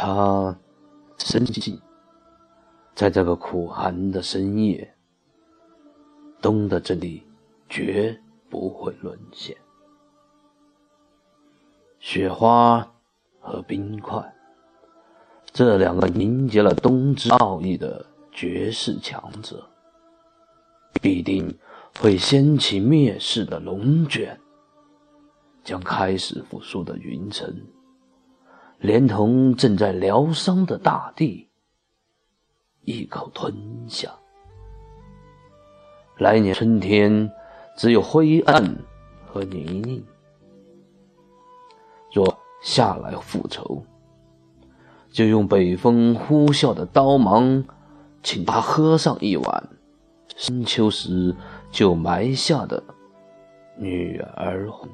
他深信，在这个苦寒的深夜，冬的这里绝不会沦陷。雪花和冰块，这两个凝结了冬之奥义的绝世强者，必定会掀起灭世的龙卷，将开始复苏的云层，连同正在疗伤的大地，一口吞下。来年春天，只有灰暗和泥泞。若下来复仇，就用北风呼啸的刀芒，请他喝上一碗深秋时就埋下的女儿红。